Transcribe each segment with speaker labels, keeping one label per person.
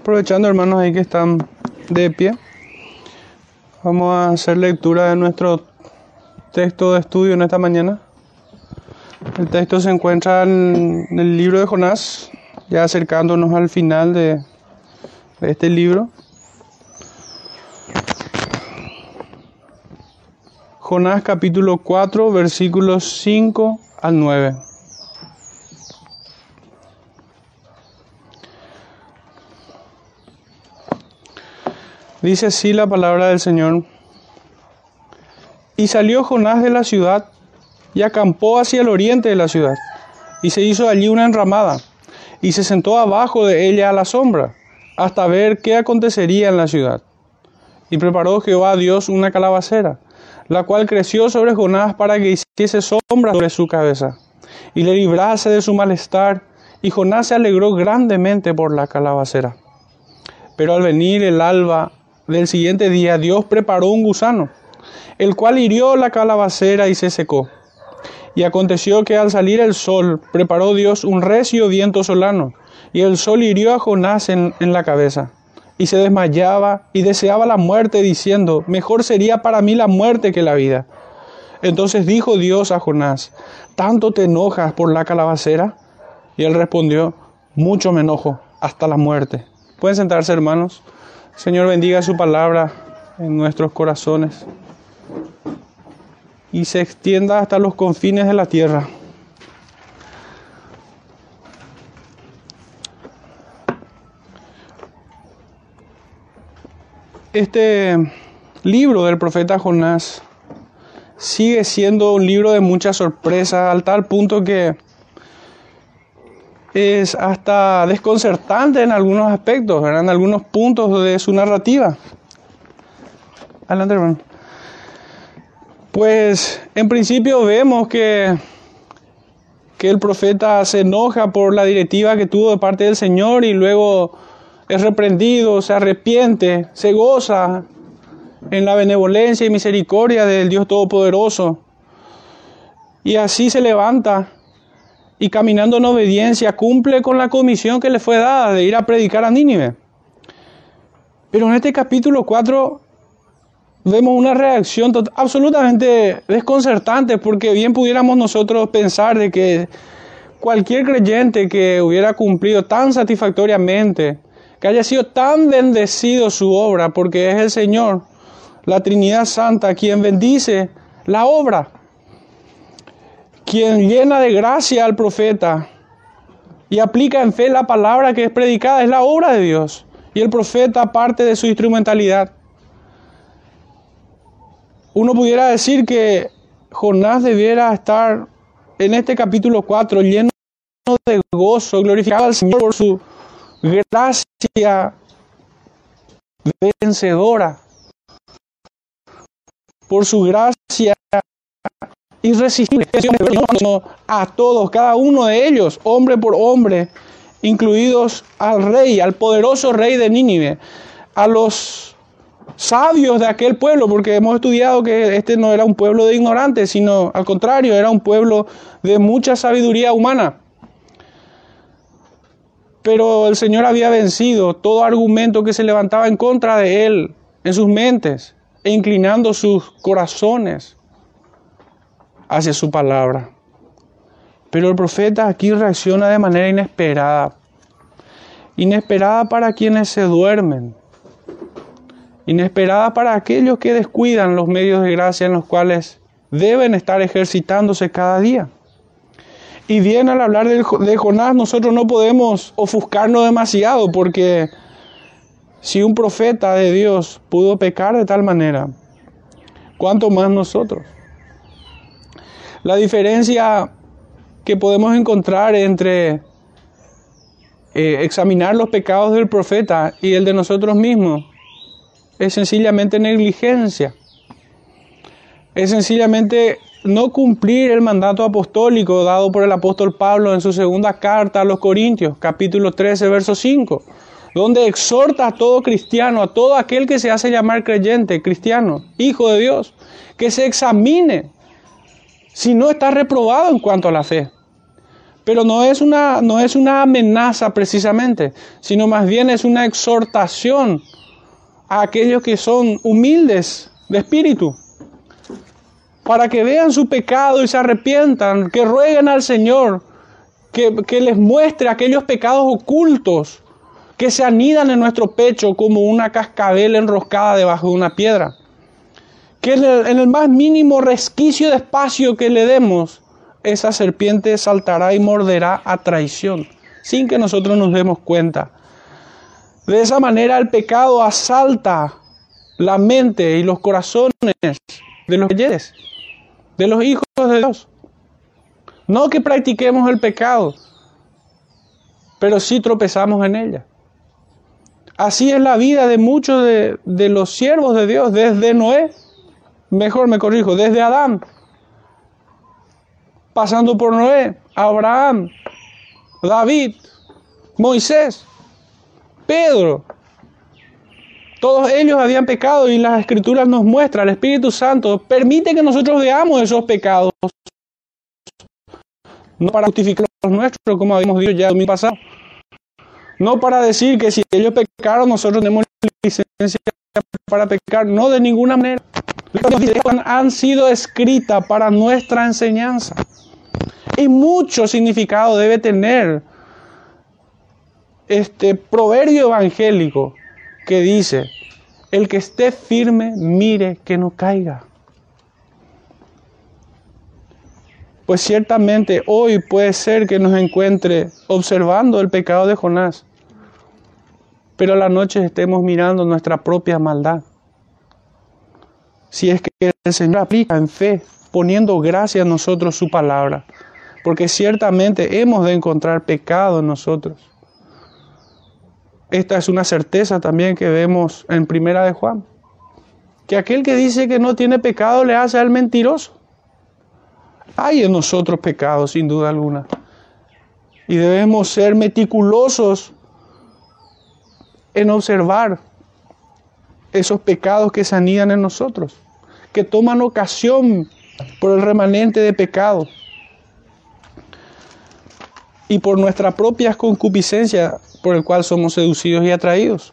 Speaker 1: Aprovechando hermanos ahí que están de pie, vamos a hacer lectura de nuestro texto de estudio en esta mañana. El texto se encuentra en el libro de Jonás, ya acercándonos al final de, este libro. Jonás capítulo 4 versículos 5 al 9. Dice así la palabra del Señor. Y salió Jonás de la ciudad y acampó hacia el oriente de la ciudad, y se hizo allí una enramada, y se sentó abajo de ella a la sombra, hasta ver qué acontecería en la ciudad. Y preparó Jehová a Dios una calabacera, la cual creció sobre Jonás para que hiciese sombra sobre su cabeza, y le librase de su malestar, y Jonás se alegró grandemente por la calabacera. Pero al venir el alba del siguiente día, Dios preparó un gusano, el cual hirió la calabacera y se secó. Y aconteció que al salir el sol, preparó Dios un recio viento solano, y el sol hirió a Jonás en, en, la cabeza, y se desmayaba y deseaba la muerte, diciendo, mejor sería para mí la muerte que la vida. Entonces dijo Dios a Jonás, ¿tanto te enojas por la calabacera? Y él respondió, mucho me enojo, hasta la muerte. Pueden sentarse, hermanos. Señor, bendiga su palabra en nuestros corazones y se extienda hasta los confines de la tierra. Este libro del profeta Jonás sigue siendo un libro de mucha sorpresa, al tal punto que es hasta desconcertante en algunos aspectos, en algunos puntos de su narrativa. Adelante. Pues en principio vemos que, que el profeta se enoja por la directiva que tuvo de parte del Señor y luego es reprendido, se arrepiente, se goza en la benevolencia y misericordia del Dios Todopoderoso. Y así se levanta y caminando en obediencia cumple con la comisión que le fue dada de ir a predicar a Nínive. Pero en este capítulo 4 vemos una reacción absolutamente desconcertante porque bien pudiéramos nosotros pensar de que cualquier creyente que hubiera cumplido tan satisfactoriamente, que haya sido tan bendecido su obra, porque es el Señor, la Trinidad Santa, quien bendice la obra, quien llena de gracia al profeta y aplica en fe la palabra que es predicada, es la obra de Dios. Y el profeta parte de su instrumentalidad. Uno pudiera decir que Jonás debiera estar en este capítulo 4 lleno de gozo, glorificado al Señor por su gracia vencedora, por su gracia irresistible a todos, cada uno de ellos, hombre por hombre, incluidos al rey, al poderoso rey de Nínive, a los sabios de aquel pueblo, porque hemos estudiado que este no era un pueblo de ignorantes, sino al contrario, era un pueblo de mucha sabiduría humana. Pero el Señor había vencido todo argumento que se levantaba en contra de él en sus mentes e inclinando sus corazones hacia su palabra. Pero el profeta aquí reacciona de manera inesperada. Inesperada para quienes se duermen inesperada para aquellos que descuidan los medios de gracia en los cuales deben estar ejercitándose cada día. Y bien al hablar de Jonás nosotros no podemos ofuscarnos demasiado porque si un profeta de Dios pudo pecar de tal manera, ¿cuánto más nosotros? La diferencia que podemos encontrar entre eh, examinar los pecados del profeta y el de nosotros mismos es sencillamente negligencia. Es sencillamente no cumplir el mandato apostólico dado por el apóstol Pablo en su segunda carta a los Corintios, capítulo 13, verso 5, donde exhorta a todo cristiano, a todo aquel que se hace llamar creyente, cristiano, hijo de Dios, que se examine si no está reprobado en cuanto a la fe. Pero no es una, no es una amenaza precisamente, sino más bien es una exhortación a aquellos que son humildes de espíritu, para que vean su pecado y se arrepientan, que rueguen al Señor, que, que les muestre aquellos pecados ocultos que se anidan en nuestro pecho como una cascabel enroscada debajo de una piedra. Que en el, en el más mínimo resquicio de espacio que le demos, esa serpiente saltará y morderá a traición, sin que nosotros nos demos cuenta. De esa manera el pecado asalta la mente y los corazones de los creyentes, de los hijos de Dios. No que practiquemos el pecado, pero sí tropezamos en ella. Así es la vida de muchos de, de los siervos de Dios, desde Noé, mejor me corrijo, desde Adán, pasando por Noé, Abraham, David, Moisés, Pedro. Todos ellos habían pecado y las escrituras nos muestran, el Espíritu Santo permite que nosotros veamos esos pecados. No para justificar los nuestros, como habíamos dicho ya en mi pasado. No para decir que si ellos pecaron, nosotros tenemos licencia para pecar. No, de ninguna manera. Han sido escritas para nuestra enseñanza. Y mucho significado debe tener este proverbio evangélico que dice, el que esté firme, mire que no caiga. Pues ciertamente hoy puede ser que nos encuentre observando el pecado de Jonás, pero a la noche estemos mirando nuestra propia maldad. Si es que el Señor aplica en fe, poniendo gracia a nosotros su palabra, porque ciertamente hemos de encontrar pecado en nosotros. Esta es una certeza también que vemos en Primera de Juan, que aquel que dice que no tiene pecado le hace al mentiroso. Hay en nosotros pecados, sin duda alguna, y debemos ser meticulosos en observar esos pecados que se anidan en nosotros, que toman ocasión por el remanente de pecado y por nuestra propia concupiscencia por el cual somos seducidos y atraídos.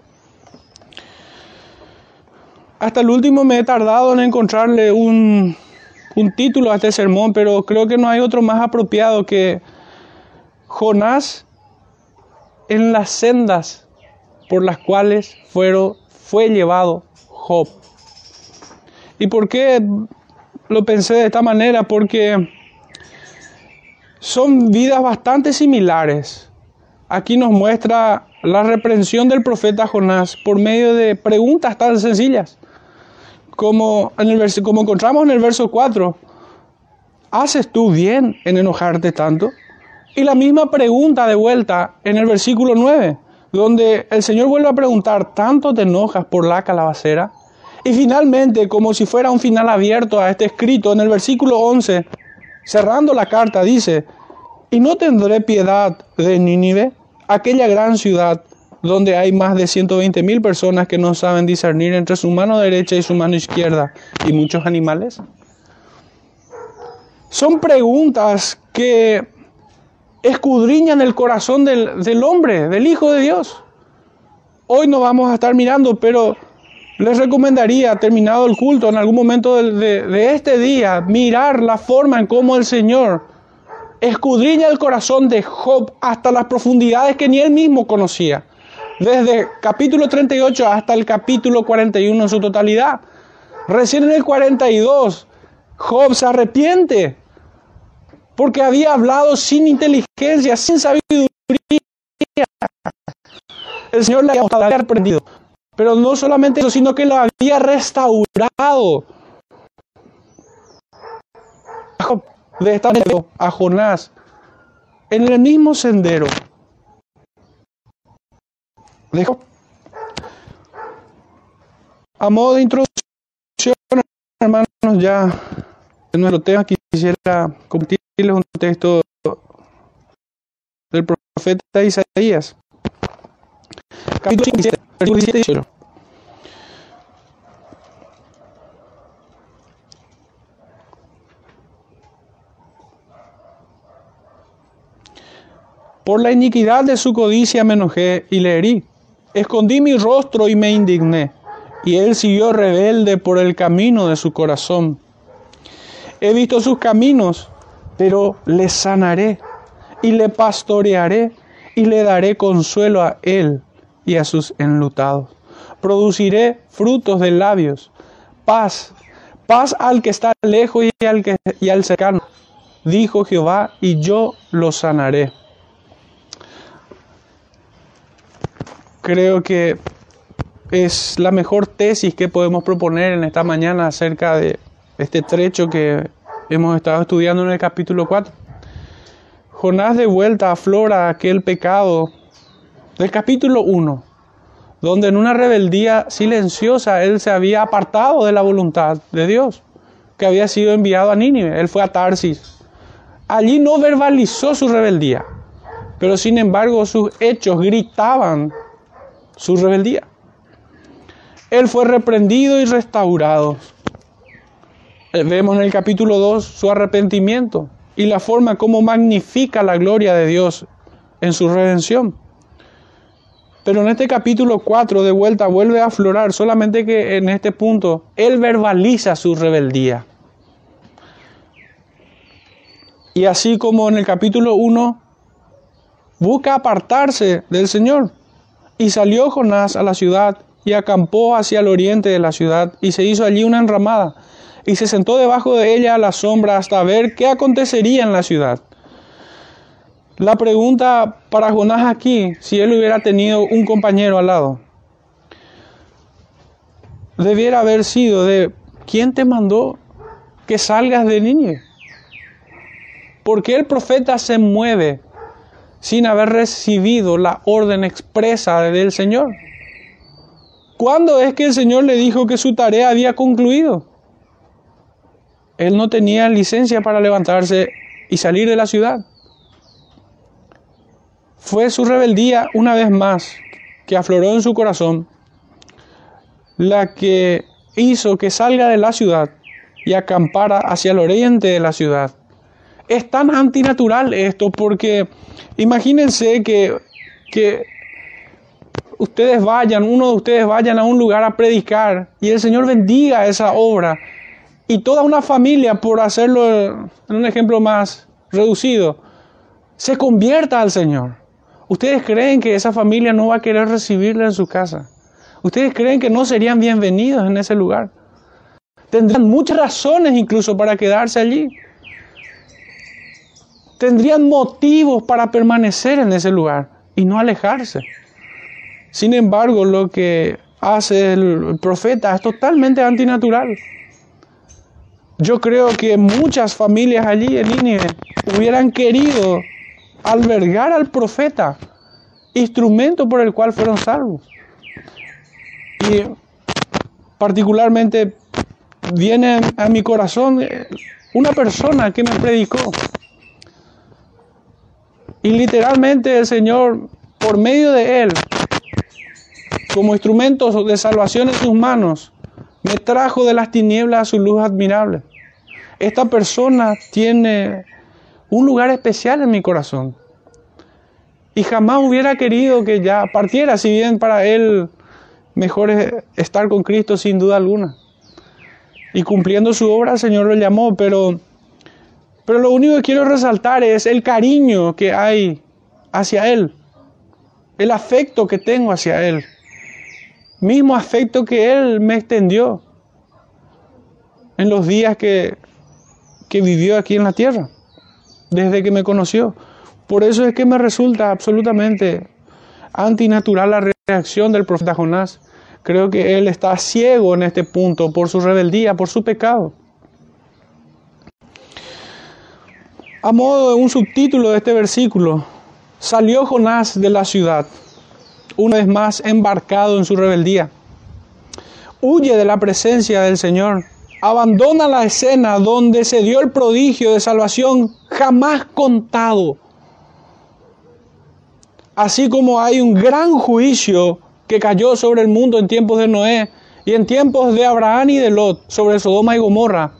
Speaker 1: Hasta el último me he tardado en encontrarle un, un título a este sermón, pero creo que no hay otro más apropiado que Jonás en las sendas por las cuales fueron, fue llevado Job. ¿Y por qué lo pensé de esta manera? Porque son vidas bastante similares aquí nos muestra la reprensión del profeta Jonás por medio de preguntas tan sencillas. Como, en el como encontramos en el verso 4, ¿haces tú bien en enojarte tanto? Y la misma pregunta de vuelta en el versículo 9, donde el Señor vuelve a preguntar, ¿tanto te enojas por la calabacera? Y finalmente, como si fuera un final abierto a este escrito, en el versículo 11, cerrando la carta, dice, ¿Y no tendré piedad de Nínive, aquella gran ciudad donde hay más de 120 mil personas que no saben discernir entre su mano derecha y su mano izquierda y muchos animales? Son preguntas que escudriñan el corazón del, hombre, del Hijo de Dios. Hoy no vamos a estar mirando, pero les recomendaría, terminado el culto, en algún momento de, de este día, mirar la forma en cómo el Señor escudriña el corazón de Job hasta las profundidades que ni él mismo conocía. Desde capítulo 38 hasta el capítulo 41 en su totalidad. Recién en el 42, Job se arrepiente porque había hablado sin inteligencia, sin sabiduría. El Señor le había aprendido. Pero no solamente eso, sino que lo había restaurado. De estar a Jonás en el mismo sendero. Dejo. A modo de introducción, hermanos, ya en nuestro tema quisiera compartirles un texto del profeta Isaías. Capítulo 17, versículo 18. Por la iniquidad de su codicia me enojé y le herí. Escondí mi rostro y me indigné. Y él siguió rebelde por el camino de su corazón. He visto sus caminos, pero le sanaré y le pastorearé y le daré consuelo a él y a sus enlutados. Produciré frutos de labios, paz, paz al que está lejos y al, que, y al cercano, dijo Jehová, y yo lo sanaré. Creo que es la mejor tesis que podemos proponer en esta mañana acerca de este trecho que hemos estado estudiando en el capítulo 4. Jonás de vuelta aflora aquel pecado del capítulo 1, donde en una rebeldía silenciosa él se había apartado de la voluntad de Dios, que había sido enviado a Nínive. Él fue a Tarsis. Allí no verbalizó su rebeldía, pero sin embargo sus hechos gritaban su rebeldía. Él fue reprendido y restaurado. Vemos en el capítulo 2 su arrepentimiento y la forma como magnifica la gloria de Dios en su redención. Pero en este capítulo 4 de vuelta vuelve a aflorar, solamente que en este punto él verbaliza su rebeldía. Y así como en el capítulo 1 busca apartarse del Señor. Y salió Jonás a la ciudad y acampó hacia el oriente de la ciudad y se hizo allí una enramada y se sentó debajo de ella a la sombra hasta ver qué acontecería en la ciudad. La pregunta para Jonás aquí, si él hubiera tenido un compañero al lado, debiera haber sido de, ¿quién te mandó que salgas de niño? ¿Por qué el profeta se mueve sin haber recibido la orden expresa del Señor? ¿Cuándo es que el Señor le dijo que su tarea había concluido? Él no tenía licencia para levantarse y salir de la ciudad. Fue su rebeldía una vez más que afloró en su corazón la que hizo que salga de la ciudad y acampara hacia el oriente de la ciudad. Es tan antinatural esto porque imagínense que, que ustedes vayan, uno de ustedes vayan a un lugar a predicar y el Señor bendiga esa obra y toda una familia, por hacerlo en un ejemplo más reducido, se convierta al Señor. ¿Ustedes creen que esa familia no va a querer recibirle en su casa? ¿Ustedes creen que no serían bienvenidos en ese lugar? Tendrían muchas razones incluso para quedarse allí. Tendrían motivos para permanecer en ese lugar y no alejarse. Sin embargo, lo que hace el profeta es totalmente antinatural. Yo creo que muchas familias allí en Nínive hubieran querido albergar al profeta, instrumento por el cual fueron salvos. Y particularmente viene a mi corazón una persona que me predicó. Y literalmente el Señor, por medio de él, como instrumento de salvación en sus manos, me trajo de las tinieblas a su luz admirable. Esta persona tiene un lugar especial en mi corazón. Y jamás hubiera querido que ya partiera, si bien para él mejor es estar con Cristo sin duda alguna. Y cumpliendo su obra el Señor lo llamó, pero, pero lo único que quiero resaltar es el cariño que hay hacia Él, el afecto que tengo hacia Él mismo afecto que Él me extendió en los días que, que vivió aquí en la tierra, desde que me conoció. Por eso es que me resulta absolutamente antinatural la reacción del profeta Jonás. Creo que él está ciego en este punto por su rebeldía, por su pecado. A modo de un subtítulo de este versículo, salió Jonás de la ciudad una vez más embarcado en su rebeldía. Huye de la presencia del Señor. Abandona la escena donde se dio el prodigio de salvación jamás contado. Así como hay un gran juicio que cayó sobre el mundo en tiempos de Noé y en tiempos de Abraham y de Lot sobre Sodoma y Gomorra,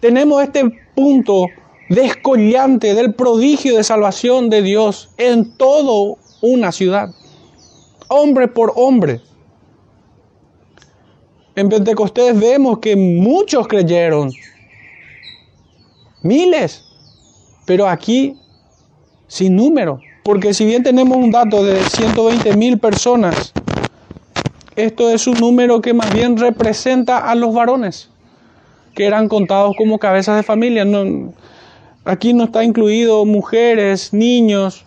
Speaker 1: tenemos este punto descollante del prodigio de salvación de Dios en toda una ciudad, hombre por hombre. En Pentecostés vemos que muchos creyeron, miles, pero aquí sin número, porque si bien tenemos un dato de 120 mil personas, esto es un número que más bien representa a los varones, que eran contados como cabezas de familia. No, aquí no está incluido mujeres, niños,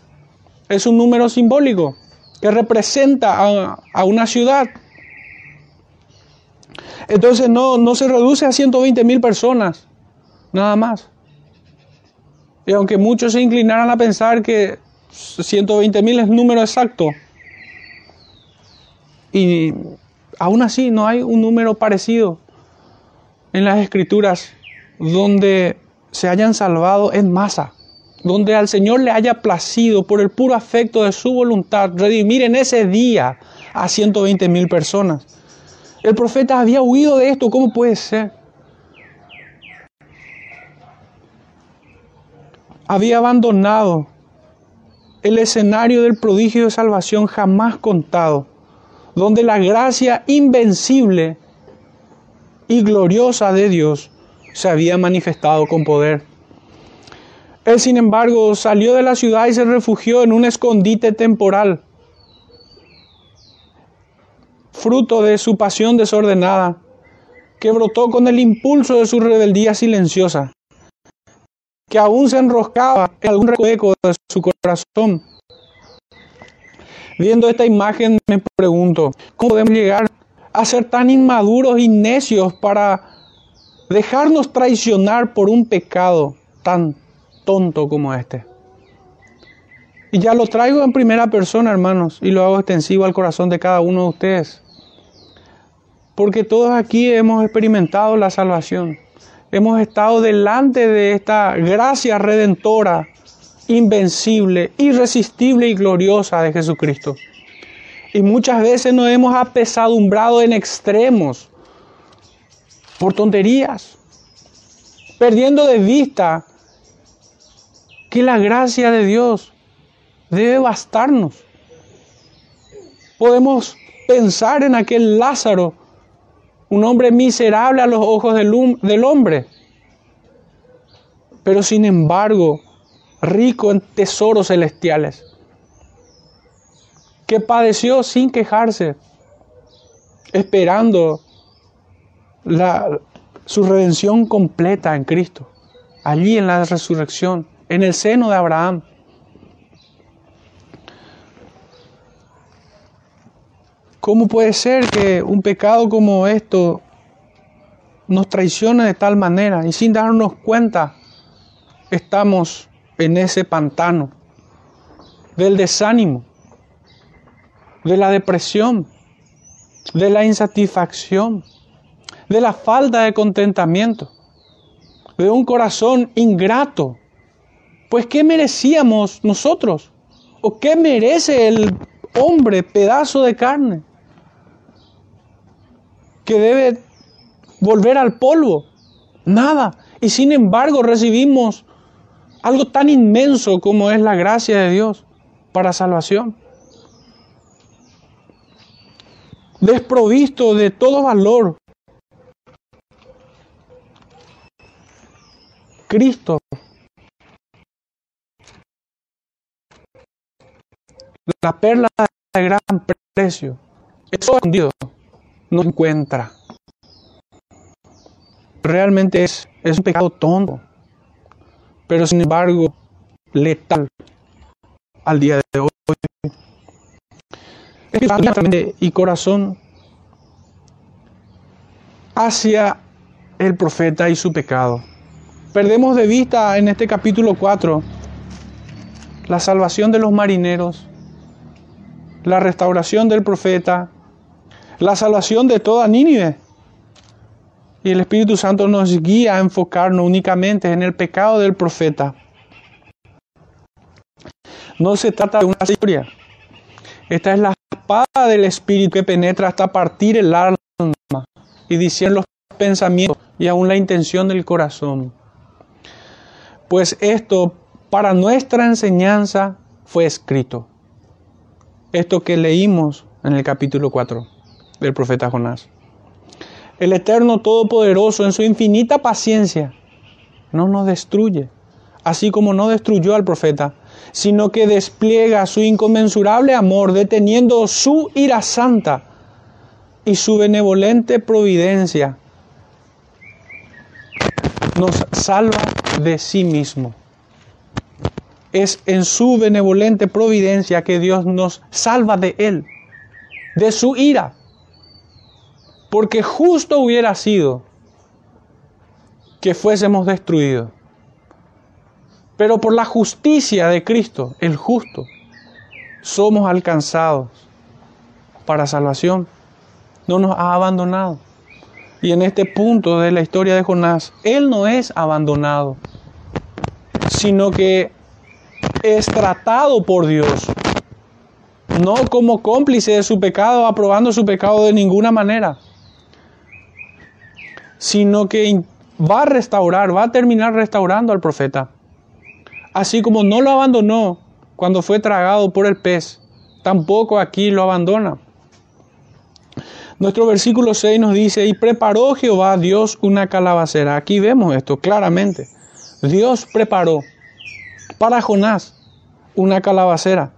Speaker 1: es un número simbólico que representa a, a una ciudad. Entonces no, no se reduce a 120 mil personas, nada más. Y aunque muchos se inclinaran a pensar que 120 mil es número exacto, y aún así no hay un número parecido en las escrituras donde se hayan salvado en masa, donde al Señor le haya placido por el puro afecto de su voluntad redimir en ese día a 120 mil personas. El profeta había huido de esto, ¿cómo puede ser? Había abandonado el escenario del prodigio de salvación jamás contado, donde la gracia invencible y gloriosa de Dios se había manifestado con poder. Él, sin embargo, salió de la ciudad y se refugió en un escondite temporal fruto de su pasión desordenada, que brotó con el impulso de su rebeldía silenciosa, que aún se enroscaba en algún recoveco de su corazón. Viendo esta imagen me pregunto, ¿cómo podemos llegar a ser tan inmaduros y necios para dejarnos traicionar por un pecado tan tonto como este? Y ya lo traigo en primera persona, hermanos, y lo hago extensivo al corazón de cada uno de ustedes. Porque todos aquí hemos experimentado la salvación. Hemos estado delante de esta gracia redentora, invencible, irresistible y gloriosa de Jesucristo. Y muchas veces nos hemos apesadumbrado en extremos por tonterías, perdiendo de vista que la gracia de Dios debe bastarnos. Podemos pensar en aquel Lázaro un hombre miserable a los ojos del, del hombre, pero sin embargo rico en tesoros celestiales, que padeció sin quejarse, esperando la, su redención completa en Cristo, allí en la resurrección, en el seno de Abraham. ¿Cómo puede ser que un pecado como esto nos traicione de tal manera y sin darnos cuenta estamos en ese pantano del desánimo, de la depresión, de la insatisfacción, de la falta de contentamiento, de un corazón ingrato? Pues ¿qué merecíamos nosotros? ¿O qué merece el hombre pedazo de carne? que debe volver al polvo. Nada. Y sin embargo recibimos algo tan inmenso como es la gracia de Dios para salvación. Desprovisto de todo valor. Cristo. La perla de gran precio. Es escondido no encuentra. Realmente es, es un pecado tonto, pero sin embargo letal al día de hoy. Es y corazón hacia el profeta y su pecado. Perdemos de vista en este capítulo 4 la salvación de los marineros, la restauración del profeta, la salvación de toda Nínive. Y el Espíritu Santo nos guía a enfocarnos únicamente en el pecado del profeta. No se trata de una historia. Esta es la espada del Espíritu que penetra hasta partir el alma y discierne los pensamientos y aún la intención del corazón. pues esto para nuestra enseñanza fue escrito. Esto que leímos en el capítulo 4 del profeta Jonás. El Eterno Todopoderoso en su infinita paciencia no nos destruye, así como no destruyó al profeta, sino que despliega su inconmensurable amor deteniendo su ira santa y su benevolente providencia. Nos salva de sí mismo. Es en su benevolente providencia que Dios nos salva de Él, de su ira porque justo hubiera sido que fuésemos destruidos. Pero por la justicia de Cristo, el justo, somos alcanzados para salvación. No nos ha abandonado. Y en este punto de la historia de Jonás, Él no es abandonado, sino que es tratado por Dios, no como cómplice de su pecado, aprobando su pecado de ninguna manera, sino que va a restaurar, va a terminar restaurando al profeta. Así como no lo abandonó cuando fue tragado por el pez, tampoco aquí lo abandona. Nuestro versículo 6 nos dice, y preparó Jehová Dios una calabacera. Aquí vemos esto claramente. Dios preparó para Jonás una calabacera,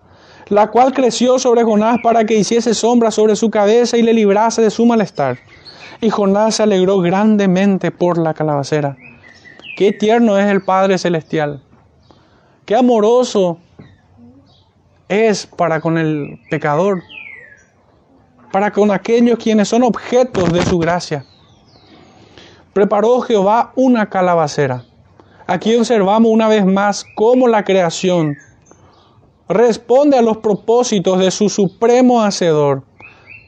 Speaker 1: la cual creció sobre Jonás para que hiciese sombra sobre su cabeza y le librase de su malestar. Y Jonás se alegró grandemente por la calabacera. Qué tierno es el Padre Celestial. Qué amoroso es para con el pecador. Para con aquellos quienes son objetos de su gracia. Preparó Jehová una calabacera. Aquí observamos una vez más cómo la creación responde a los propósitos de su supremo hacedor.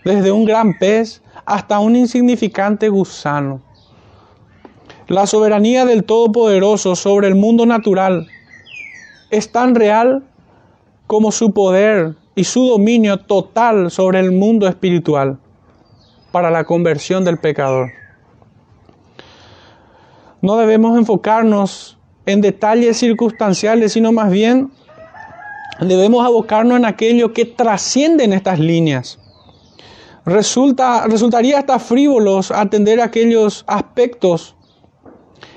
Speaker 1: Desde un gran pez hasta un insignificante gusano. La soberanía del Todopoderoso sobre el mundo natural es tan real como su poder y su dominio total sobre el mundo espiritual para la conversión del pecador. No debemos enfocarnos en detalles circunstanciales, sino más bien debemos abocarnos en aquello que trascienden estas líneas Resulta, resultaría hasta frívolos atender aquellos aspectos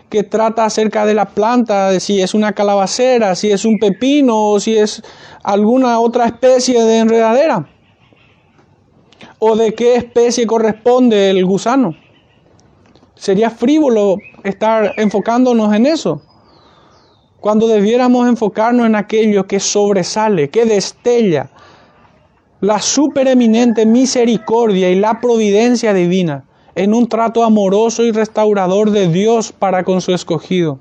Speaker 1: que trata acerca de la planta, de si es una calabacera, si es un pepino o si es alguna otra especie de enredadera. O de qué especie corresponde el gusano. Sería frívolo estar enfocándonos en eso. Cuando debiéramos enfocarnos en aquello que sobresale, que destella, la supereminente misericordia y la providencia divina en un trato amoroso y restaurador de Dios para con su escogido.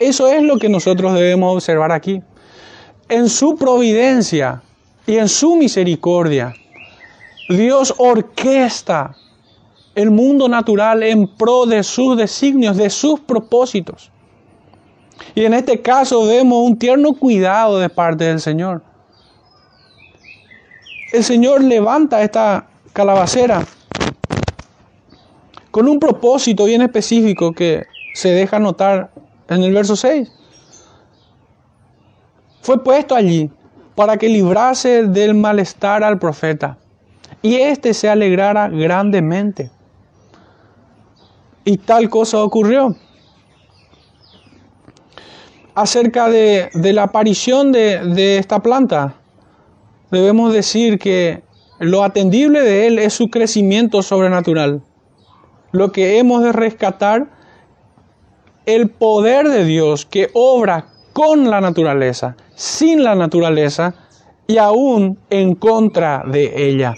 Speaker 1: Eso es lo que nosotros debemos observar aquí. En su providencia y en su misericordia, Dios orquesta el mundo natural en pro de sus designios, de sus propósitos. Y en este caso vemos un tierno cuidado de parte del Señor el Señor levanta esta calabacera con un propósito bien específico que se deja notar en el verso 6. Fue puesto allí para que librase del malestar al profeta y éste se alegrara grandemente. Y tal cosa ocurrió. Acerca de, la aparición de, de esta planta, debemos decir que lo atendible de Él es su crecimiento sobrenatural. Lo que hemos de rescatar, el poder de Dios que obra con la naturaleza, sin la naturaleza y aún en contra de ella.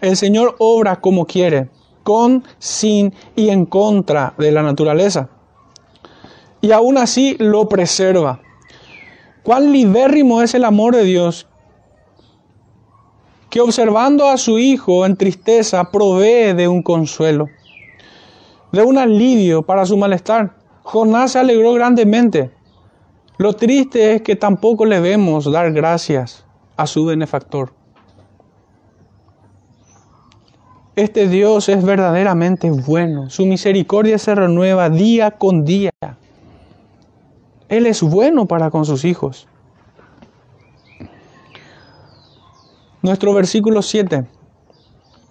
Speaker 1: El Señor obra como quiere, con, sin y en contra de la naturaleza. Y aún así lo preserva. Cuán libérrimo es el amor de Dios que observando a su hijo en tristeza provee de un consuelo, de un alivio para su malestar. Jonás se alegró grandemente. Lo triste es que tampoco le vemos dar gracias a su benefactor. Este Dios es verdaderamente bueno. Su misericordia se renueva día con día. Él es bueno para con sus hijos. Nuestro versículo 7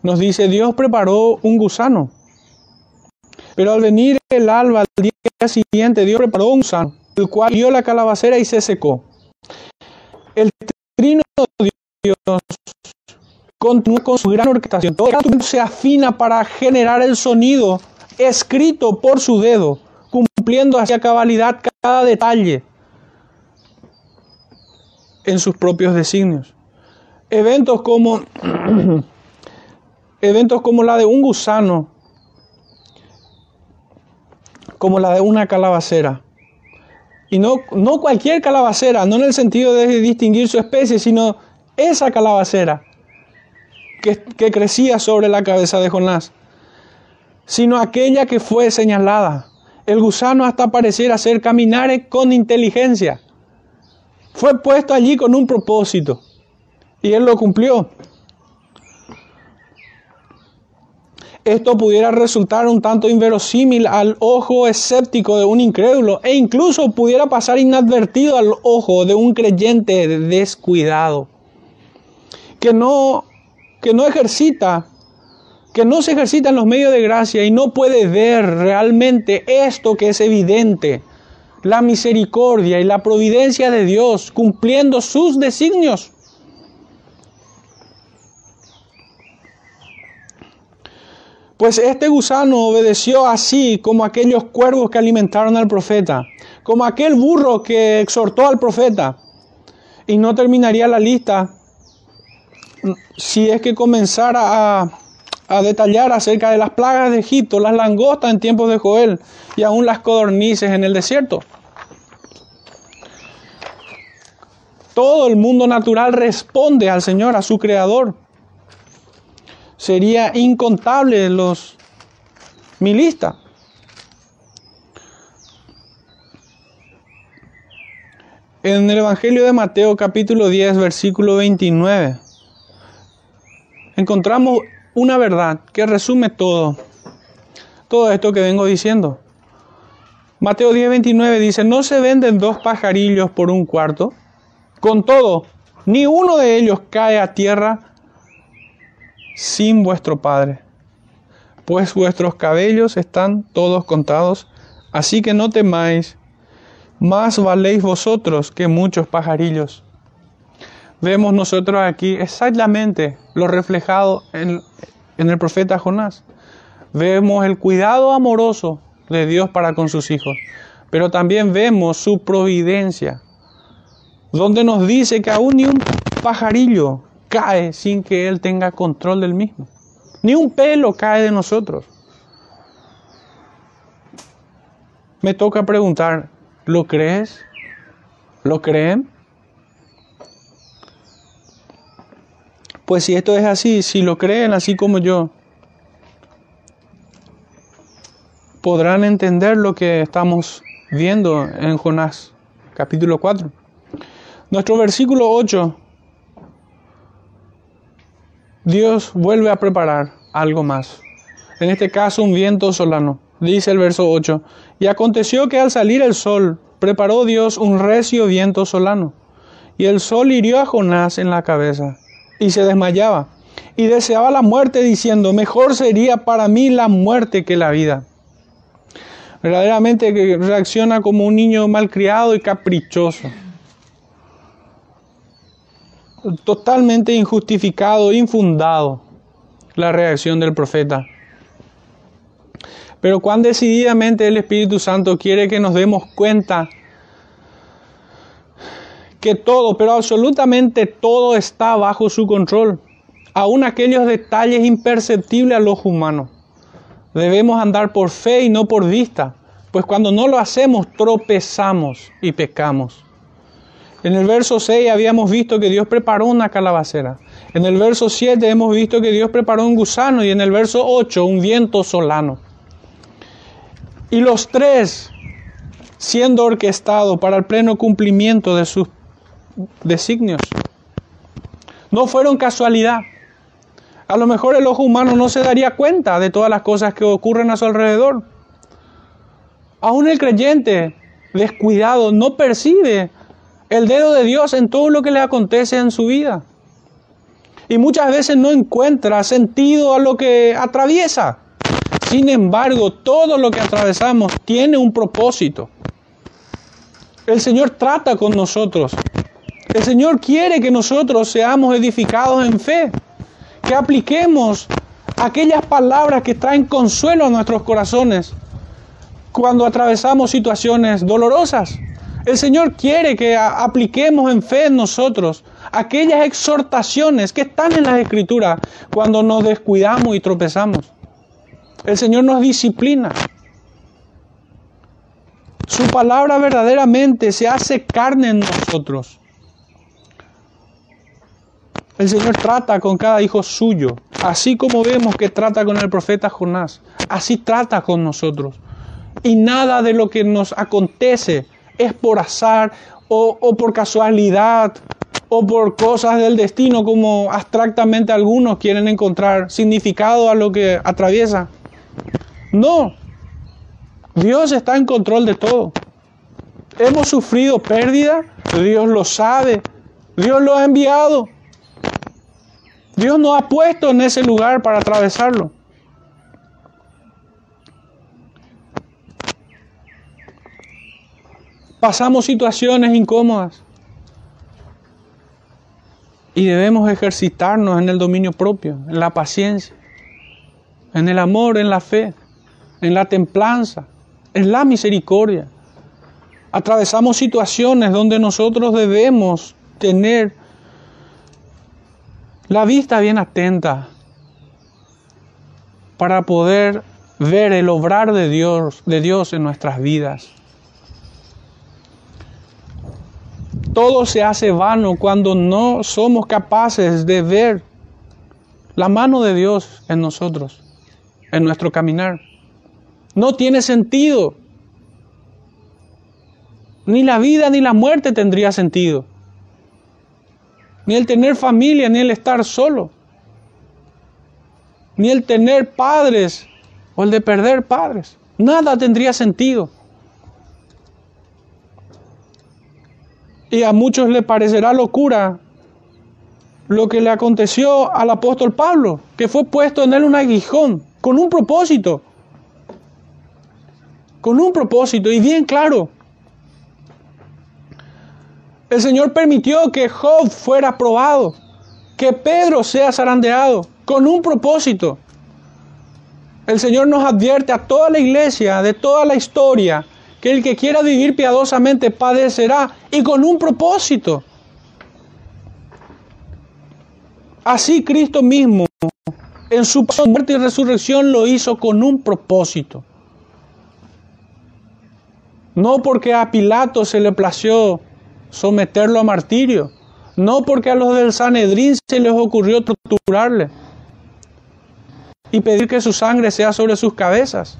Speaker 1: nos dice, Dios preparó un gusano. Pero al venir el alba al día siguiente, Dios preparó un gusano, el cual dio la calabacera y se secó. El trino de Dios continúa con su gran orquestación. Todo se afina para generar el sonido escrito por su dedo, cumpliendo hacia cabalidad cada detalle en sus propios designios. Eventos como eventos como la de un gusano, como la de una calabacera. Y no, no cualquier calabacera, no en el sentido de distinguir su especie, sino esa calabacera que, crecía sobre la cabeza de Jonás, sino aquella que fue señalada. El gusano hasta pareciera ser caminar con inteligencia. Fue puesto allí con un propósito y él lo cumplió. Esto pudiera resultar un tanto inverosímil al ojo escéptico de un incrédulo e incluso pudiera pasar inadvertido al ojo de un creyente descuidado, que no, que no ejercita, que no se ejercita en los medios de gracia y no puede ver realmente esto que es evidente, la misericordia y la providencia de Dios cumpliendo sus designios. Pues este gusano obedeció así como aquellos cuervos que alimentaron al profeta, como aquel burro que exhortó al profeta. Y no terminaría la lista si es que comenzara a, detallar acerca de las plagas de Egipto, las langostas en tiempos de Joel y aún las codornices en el desierto. Todo el mundo natural responde al Señor, a su Creador sería incontable los milistas. En el Evangelio de Mateo capítulo 10 versículo 29 encontramos una verdad que resume todo, todo esto que vengo diciendo. Mateo 10, 29 dice, no se venden dos pajarillos por un cuarto, con todo, ni uno de ellos cae a tierra sin vuestro Padre, pues vuestros cabellos están todos contados, así que no temáis, más valéis vosotros que muchos pajarillos. Vemos nosotros aquí exactamente lo reflejado en, en el profeta Jonás. Vemos el cuidado amoroso de Dios para con sus hijos, pero también vemos su providencia, donde nos dice que aún ni un pajarillo cae sin que Él tenga control del mismo. Ni un pelo cae de nosotros. Me toca preguntar, ¿lo crees? ¿Lo creen? Pues si esto es así, si lo creen así como yo, podrán entender lo que estamos viendo en Jonás capítulo 4. Nuestro versículo 8 Dios vuelve a preparar algo más. En este caso, un viento solano. Dice el verso 8. Y aconteció que al salir el sol, preparó Dios un recio viento solano. Y el sol hirió a Jonás en la cabeza, y se desmayaba, y deseaba la muerte, diciendo, mejor sería para mí la muerte que la vida. Verdaderamente reacciona como un niño malcriado y caprichoso totalmente injustificado, infundado la reacción del profeta. Pero cuán decididamente el Espíritu Santo quiere que nos demos cuenta que todo, pero absolutamente todo está bajo su control, aún aquellos detalles imperceptibles a los humanos. Debemos andar por fe y no por vista, pues cuando no lo hacemos tropezamos y pecamos. En el verso 6 habíamos visto que Dios preparó una calabacera. En el verso 7 hemos visto que Dios preparó un gusano y en el verso 8 un viento solano. Y los tres siendo orquestados para el pleno cumplimiento de sus designios. No fueron casualidad. A lo mejor el ojo humano no se daría cuenta de todas las cosas que ocurren a su alrededor. Aún el creyente descuidado no percibe el dedo de Dios en todo lo que le acontece en su vida. Y muchas veces no encuentra sentido a lo que atraviesa. Sin embargo, todo lo que atravesamos tiene un propósito. El Señor trata con nosotros. El Señor quiere que nosotros seamos edificados en fe, que apliquemos aquellas palabras que traen consuelo a nuestros corazones cuando atravesamos situaciones dolorosas. El Señor quiere que apliquemos en fe en nosotros aquellas exhortaciones que están en las Escrituras cuando nos descuidamos y tropezamos. El Señor nos disciplina. Su palabra verdaderamente se hace carne en nosotros. El Señor trata con cada hijo suyo, así como vemos que trata con el profeta Jonás, así trata con nosotros. Y nada de lo que nos acontece es por azar o, por casualidad o por cosas del destino como abstractamente algunos quieren encontrar significado a lo que atraviesa. No, Dios está en control de todo. Hemos sufrido pérdida, Dios lo sabe, Dios lo ha enviado. Dios nos ha puesto en ese lugar para atravesarlo. Pasamos situaciones incómodas y debemos ejercitarnos en el dominio propio, en la paciencia, en el amor, en la fe, en la templanza, en la misericordia. Atravesamos situaciones donde nosotros debemos tener la vista bien atenta para poder ver el obrar de Dios, de Dios en nuestras vidas. Todo se hace vano cuando no somos capaces de ver la mano de Dios en nosotros, en nuestro caminar. No tiene sentido. Ni la vida ni la muerte tendría sentido. Ni el tener familia, ni el estar solo. Ni el tener padres o el de perder padres. Nada tendría sentido. Y a muchos le parecerá locura lo que le aconteció al apóstol Pablo, que fue puesto en él un aguijón, con un propósito. Con un propósito, y bien claro. El Señor permitió que Job fuera probado, que Pedro sea zarandeado, con un propósito. El Señor nos advierte a toda la iglesia, de toda la historia, que el que quiera vivir piadosamente padecerá y con un propósito. Así Cristo mismo en su muerte y resurrección lo hizo con un propósito. No porque a Pilato se le plació someterlo a martirio, no porque a los del Sanedrín se les ocurrió torturarle y pedir que su sangre sea sobre sus cabezas.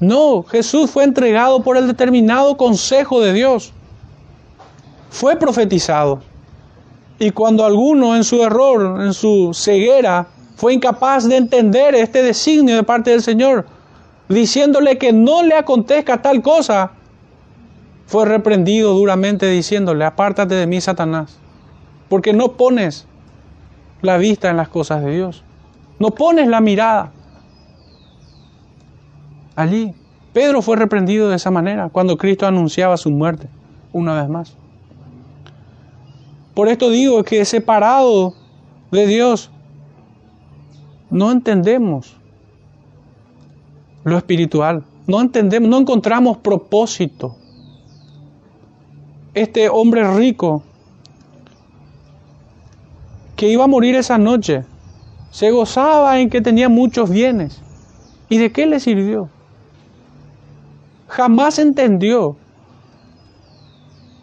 Speaker 1: No, Jesús fue entregado por el determinado consejo de Dios. Fue profetizado. Y cuando alguno en su error, en su ceguera, fue incapaz de entender este designio de parte del Señor, diciéndole que no le acontezca tal cosa, fue reprendido duramente diciéndole, apártate de mí, Satanás, porque no pones la vista en las cosas de Dios, no pones la mirada allí. Pedro fue reprendido de esa manera cuando Cristo anunciaba su muerte, una vez más. Por esto digo que separado de Dios, no entendemos lo espiritual, no entendemos, no encontramos propósito. Este hombre rico que iba a morir esa noche, se gozaba en que tenía muchos bienes. ¿Y de qué le sirvió? jamás entendió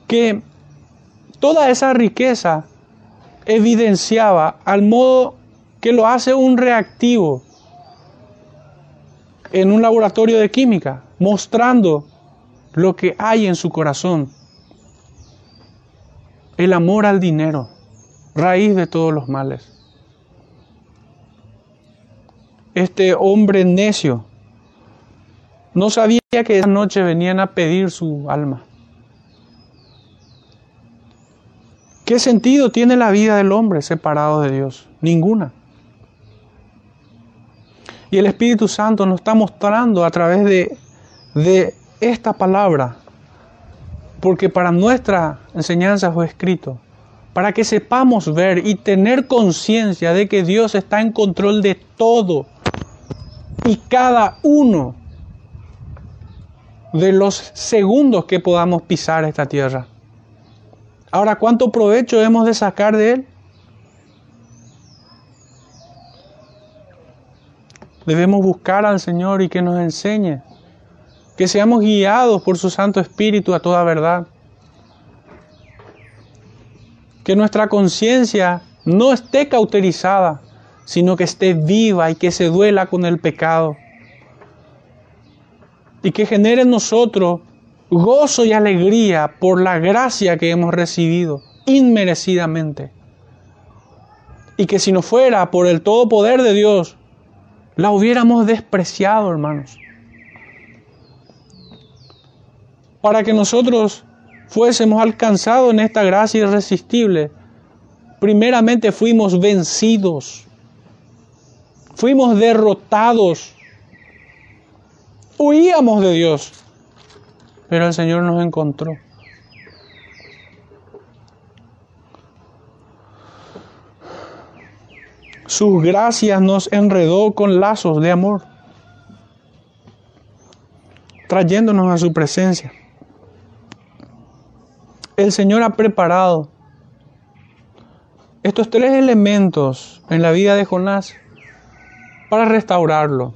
Speaker 1: que toda esa riqueza evidenciaba al modo que lo hace un reactivo en un laboratorio de química, mostrando lo que hay en su corazón. El amor al dinero, raíz de todos los males. Este hombre necio no sabía que esa noche venían a pedir su alma. ¿Qué sentido tiene la vida del hombre separado de Dios? Ninguna. Y el Espíritu Santo nos está mostrando a través de, de esta palabra, porque para nuestra enseñanza fue escrito, para que sepamos ver y tener conciencia de que Dios está en control de todo y cada uno de los segundos que podamos pisar esta tierra. Ahora, ¿cuánto provecho hemos de sacar de Él? Debemos buscar al Señor y que nos enseñe, que seamos guiados por su Santo Espíritu a toda verdad. Que nuestra conciencia no esté cauterizada, sino que esté viva y que se duela con el pecado. Y que genere en nosotros gozo y alegría por la gracia que hemos recibido inmerecidamente. Y que si no fuera por el todo poder de Dios, la hubiéramos despreciado, hermanos. Para que nosotros fuésemos alcanzados en esta gracia irresistible, primeramente fuimos vencidos, fuimos derrotados, huíamos de Dios, pero el Señor nos encontró. Sus gracias nos enredó con lazos de amor, trayéndonos a su presencia. El Señor ha preparado estos tres elementos en la vida de Jonás para restaurarlo,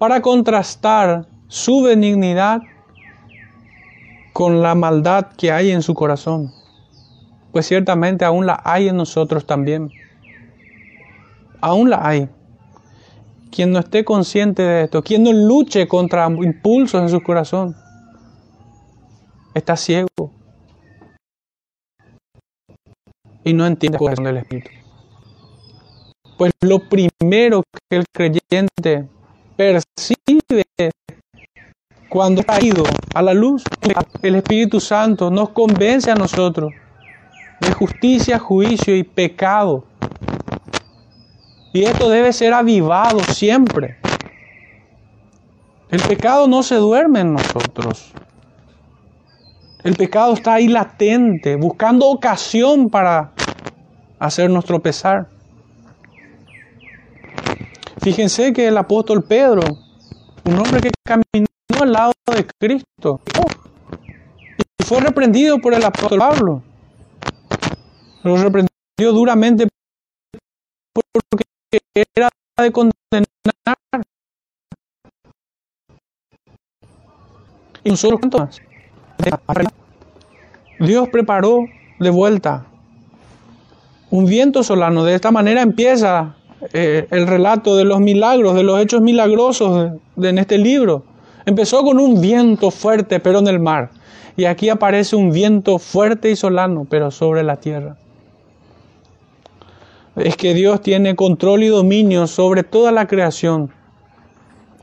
Speaker 1: para contrastar su benignidad con la maldad que hay en su corazón, pues ciertamente aún la hay en nosotros también. Aún la hay. Quien no esté consciente de esto, quien no luche contra impulsos en su corazón, está ciego y no entiende el corazón del Espíritu. Pues lo primero que el creyente percibe cuando ha ido a la luz, el Espíritu Santo nos convence a nosotros de justicia, juicio y pecado y esto debe ser avivado siempre. El pecado no se duerme en nosotros. El pecado está ahí latente, buscando ocasión para hacernos tropezar. Fíjense que el apóstol Pedro, un hombre que caminó al lado de Cristo, y fue reprendido por el apóstol Pablo. Lo reprendió duramente porque era de condenar. Y nosotros, ¿cuánto más? Dios preparó de vuelta un viento solano. De esta manera empieza eh, el relato de los milagros, de los hechos milagrosos de, en este libro. Empezó con un viento fuerte, pero en el mar. Y aquí aparece un viento fuerte y solano, pero sobre la tierra es que Dios tiene control y dominio sobre toda la creación,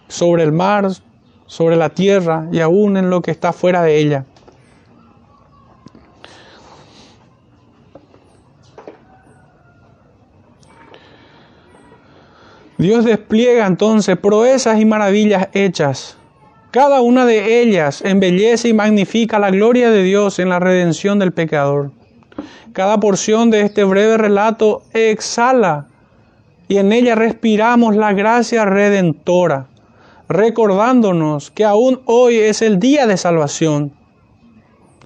Speaker 1: sobre el mar, sobre la tierra y aún en lo que está fuera de ella. Dios despliega entonces proezas y maravillas hechas. Cada una de ellas embellece y magnifica la gloria de Dios en la redención del pecador. Cada porción de este breve relato exhala y en ella respiramos la gracia redentora, recordándonos que aún hoy es el día de salvación.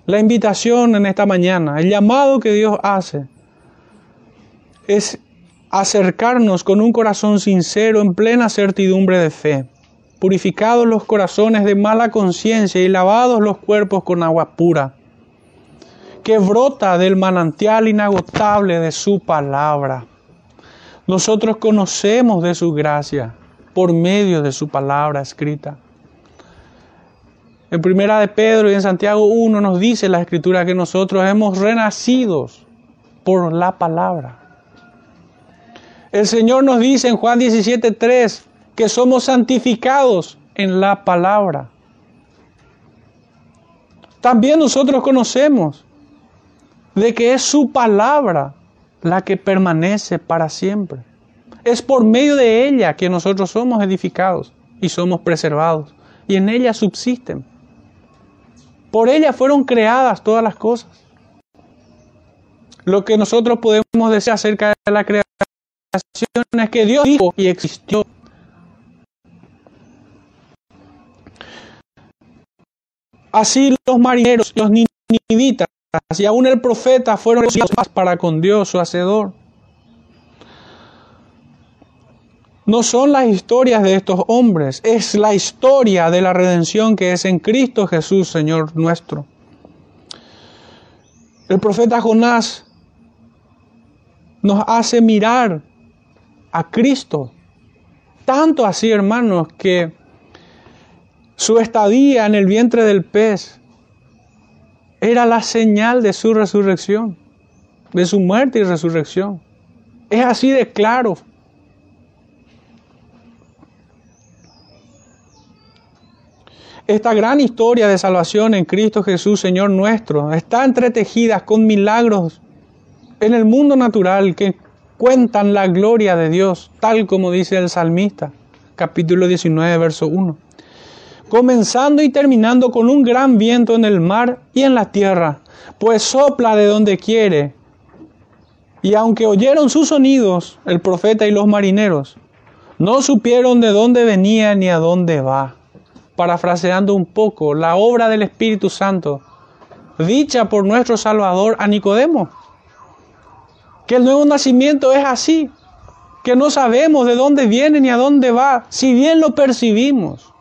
Speaker 1: La invitación en esta mañana, el llamado que Dios hace, es acercarnos con un corazón sincero en plena certidumbre de fe, purificados los corazones de mala conciencia y lavados los cuerpos con agua pura que brota del manantial inagotable de su palabra. Nosotros conocemos de su gracia por medio de su palabra escrita. En primera de Pedro y en Santiago 1 nos dice la escritura que nosotros hemos renacido por la palabra. El Señor nos dice en Juan 17:3 que somos santificados en la palabra. También nosotros conocemos de que es su palabra la que permanece para siempre. Es por medio de ella que nosotros somos edificados y somos preservados y en ella subsisten. Por ella fueron creadas todas las cosas. Lo que nosotros podemos decir acerca de la creación que Dios dijo y existió. Así los marineros, los ninivitas y aún el profeta fueron para con Dios, su hacedor. No son las historias de estos hombres, es la historia de la redención que es en Cristo Jesús, Señor nuestro. El profeta Jonás nos hace mirar a Cristo. Tanto así, hermanos, que su estadía en el vientre del pez era la señal de su resurrección, de su muerte y resurrección. Es así de claro. Esta gran historia de salvación en Cristo Jesús, Señor nuestro, está entretejida con milagros en el mundo natural que cuentan la gloria de Dios, tal como dice el salmista, capítulo 19, verso 1. Comenzando y terminando con un gran viento en el mar y en la tierra, pues sopla de donde quiere. Y aunque oyeron sus sonidos, el profeta y los marineros, no supieron de dónde venía ni a dónde va. Parafraseando un poco la obra del Espíritu Santo, dicha por nuestro Salvador a Nicodemo que el nuevo nacimiento es así, que no sabemos de dónde viene ni a dónde va, si bien lo percibimos.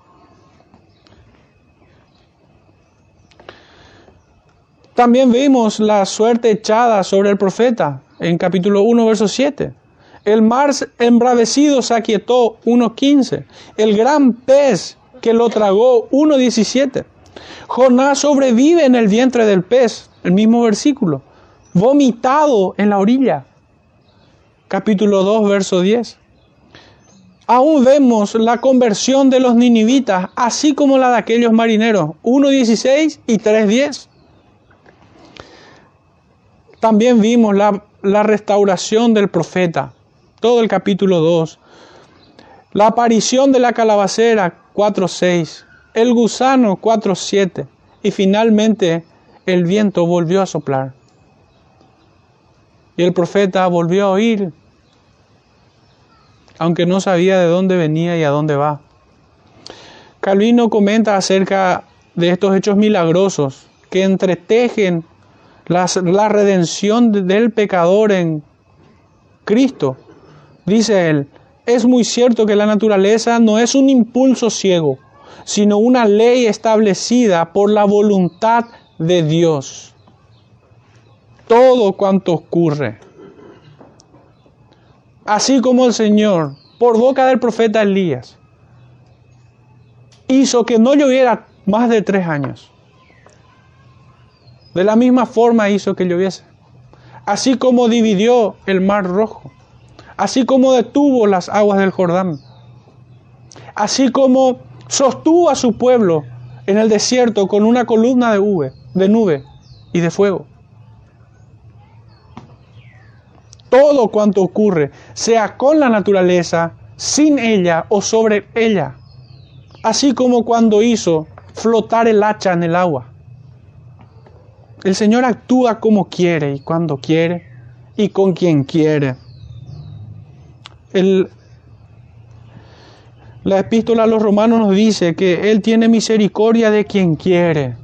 Speaker 1: También vimos la suerte echada sobre el profeta en capítulo 1, verso 7. El mar embravecido se aquietó 1.15. El gran pez que lo tragó 1.17. Jonás sobrevive en el vientre del pez, el mismo versículo vomitado en la orilla. Capítulo 2, verso 10. Aún vemos la conversión de los ninivitas, así como la de aquellos marineros, 1.16 y 3.10. También vimos la, la restauración del profeta, todo el capítulo 2. La aparición de la calabacera, 4.6. El gusano, 4.7. Y finalmente el viento volvió a soplar. Y el profeta volvió a oír, aunque no sabía de dónde venía y a dónde va. Calvino comenta acerca de estos hechos milagrosos que entretejen la redención del pecador en Cristo. Dice él, es muy cierto que la naturaleza no es un impulso ciego, sino una ley establecida por la voluntad de Dios todo cuanto ocurre. Así como el Señor, por boca del profeta Elías, hizo que no lloviera más de tres años. De la misma forma hizo que lloviese. Así como dividió el mar rojo. Así como detuvo las aguas del Jordán. Así como sostuvo a su pueblo en el desierto con una columna de, de nube y de fuego. Todo cuanto ocurre, sea con la naturaleza, sin ella o sobre ella, así como cuando hizo flotar el hacha en el agua. El Señor actúa como quiere y cuando quiere y con quien quiere. la epístola a los romanos nos dice que Él tiene misericordia de quien quiere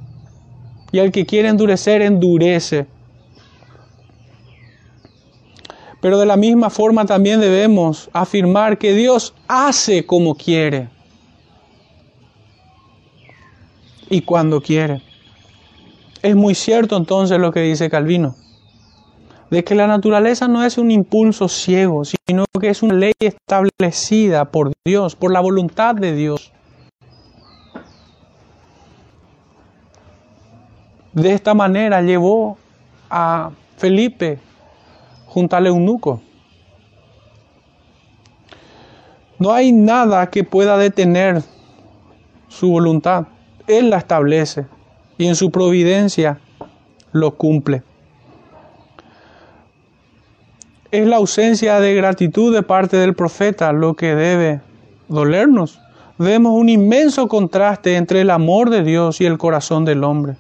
Speaker 1: y al que quiere endurecer, endurece. Pero de la misma forma también debemos afirmar que Dios hace como quiere y cuando quiere. Es muy cierto entonces lo que dice Calvino, de que la naturaleza no es un impulso ciego, sino que es una ley establecida por Dios, por la voluntad de Dios. De esta manera llevó a Felipe junto al eunuco. No hay nada que pueda detener su voluntad. Él la establece y en su providencia lo cumple. Es la ausencia de gratitud de parte del profeta lo que debe dolernos. Vemos un inmenso contraste entre el amor de Dios y el corazón del hombre.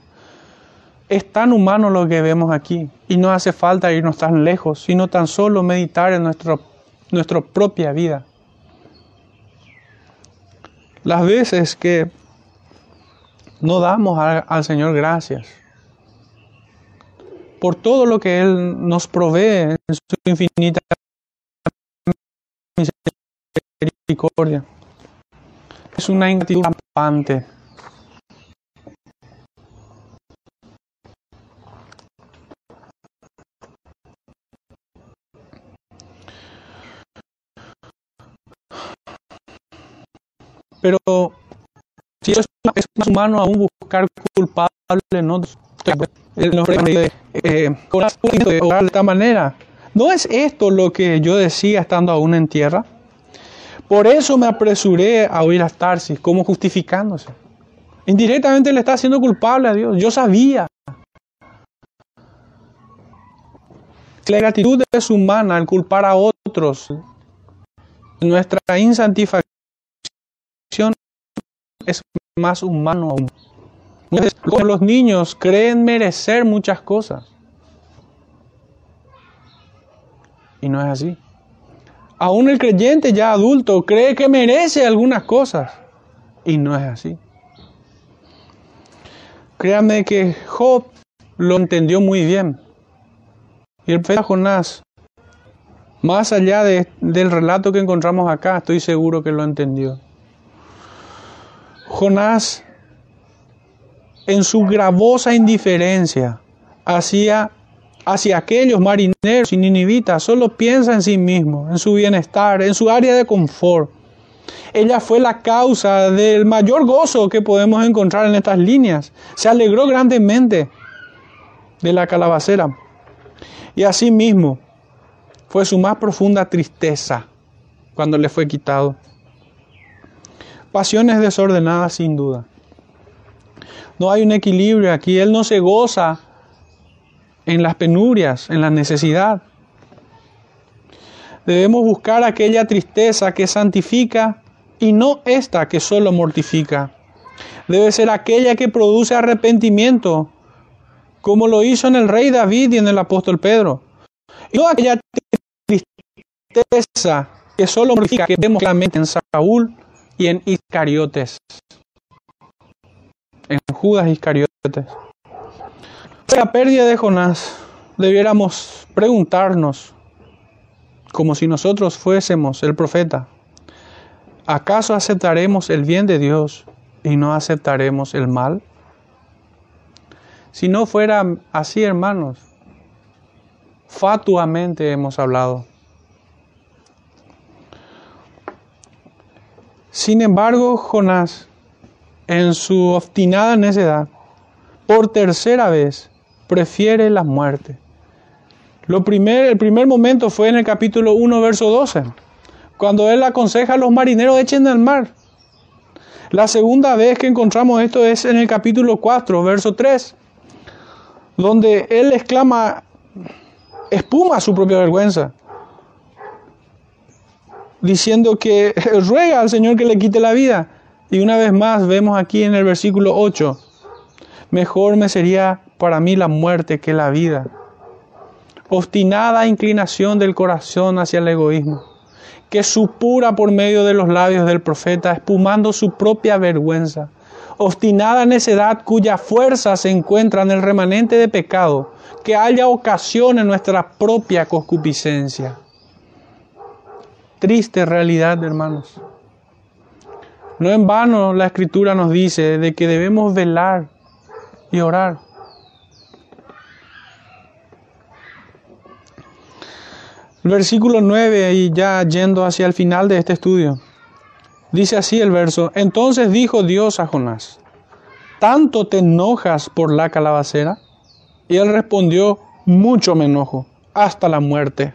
Speaker 1: Es tan humano lo que vemos aquí y no hace falta irnos tan lejos, sino tan solo meditar en nuestro, nuestra propia vida. Las veces que no damos al Señor gracias por todo lo que Él nos provee en su infinita misericordia. Es una ingratitud rampante. Pero si es más humano aún buscar culpable en otros, eh, de esta manera. ¿No es esto lo que yo decía estando aún en tierra? Por eso me apresuré a oír a Tarsis, como justificándose. Indirectamente le está haciendo culpable a Dios. Yo sabía. La gratitud es humana al culpar a otros. Nuestra insantificación es más humano aún. Los niños creen merecer muchas cosas. Y no es así. Aún el creyente ya adulto cree que merece algunas cosas. Y no es así. Créanme que Job lo entendió muy bien. Y el profeta Jonás, más allá del relato que encontramos acá, estoy seguro que lo entendió. Jonás, en su gravosa indiferencia hacia hacia aquellos marineros y ninivitas, solo piensa en sí mismo, en su bienestar, en su área de confort. Ella fue la causa del mayor gozo que podemos encontrar en estas líneas. Se alegró grandemente de la calabacera. Y asimismo fue su más profunda tristeza cuando le fue quitado. Pasiones desordenadas sin duda. No hay un equilibrio aquí. Él no se goza en las penurias, en la necesidad. Debemos buscar aquella tristeza que santifica y no esta que solo mortifica. Debe ser aquella que produce arrepentimiento, como lo hizo en el rey David y en el apóstol Pedro. Y no aquella tristeza que solo mortifica, que vemos claramente en Saúl y en Iscariotes, en Judas Iscariotes la pérdida de Jonás, debiéramos preguntarnos, como si nosotros fuésemos el profeta, ¿acaso aceptaremos el bien de Dios y no aceptaremos el mal? Si no fuera así, hermanos, fatuamente hemos hablado. Sin embargo, Jonás, en su obstinada necedad, por tercera vez, prefiere la muerte. Lo primer, el primer momento fue en el capítulo 1, verso 12, cuando él aconseja a los marineros echen al mar. La segunda vez que encontramos esto es en el capítulo 4, verso 3, donde él exclama, espuma su propia vergüenza, diciendo que ruega al Señor que le quite la vida. Y una vez más vemos aquí en el versículo 8, mejor me sería para mí la muerte que la vida. Obstinada inclinación del corazón hacia el egoísmo, que supura por medio de los labios del profeta, espumando su propia vergüenza. Obstinada necedad cuya fuerza se encuentra en el remanente de pecado, que haya ocasión en nuestra propia concupiscencia. Triste realidad, hermanos. No en vano la escritura nos dice de que debemos velar y orar. Versículo 9, y ya yendo hacia el final de este estudio, dice así el verso, entonces dijo Dios a Jonás, ¿tanto te enojas por la calabacera? Y él respondió, mucho me enojo, hasta la muerte.